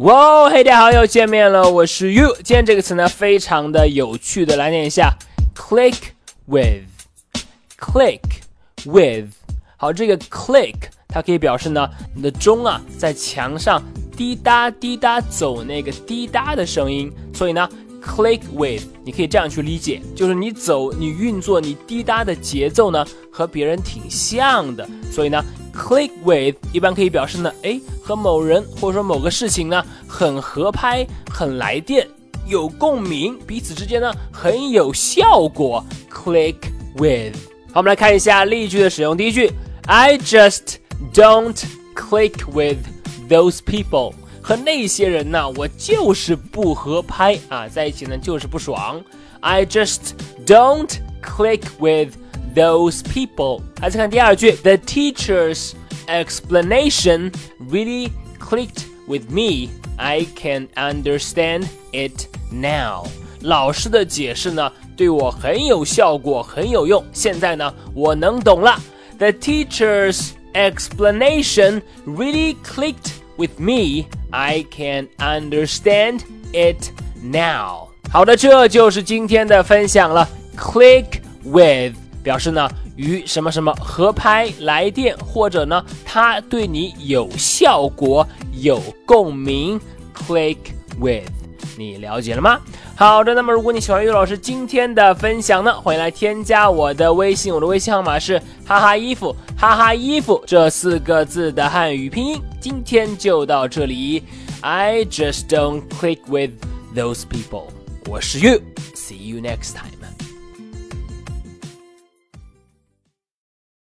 哇，嘿，大家好，又见面了，我是 you。今天这个词呢，非常的有趣的，来念一下，click with，click with。好，这个 click 它可以表示呢，你的钟啊在墙上滴答滴答走那个滴答的声音，所以呢，click with 你可以这样去理解，就是你走你运作你滴答的节奏呢和别人挺像的，所以呢。Click with 一般可以表示呢，哎，和某人或者说某个事情呢很合拍、很来电、有共鸣，彼此之间呢很有效果。Click with。好，我们来看一下例句的使用。第一句，I just don't click with those people。和那些人呢，我就是不合拍啊，在一起呢就是不爽。I just don't click with。those people。来再看第二句，The teacher's explanation really clicked with me. I can understand it now. 老师的解释呢，对我很有效果，很有用。现在呢，我能懂了。The teacher's explanation really clicked with me. I can understand it now. 好的，这就是今天的分享了。Click with 表示呢与什么什么合拍来电，或者呢它对你有效果、有共鸣。Click with，你了解了吗？好的，那么如果你喜欢岳老师今天的分享呢，欢迎来添加我的微信，我的微信号码是哈哈衣服哈哈衣服这四个字的汉语拼音。今天就到这里，I just don't click with those people。我是 You，see you next time。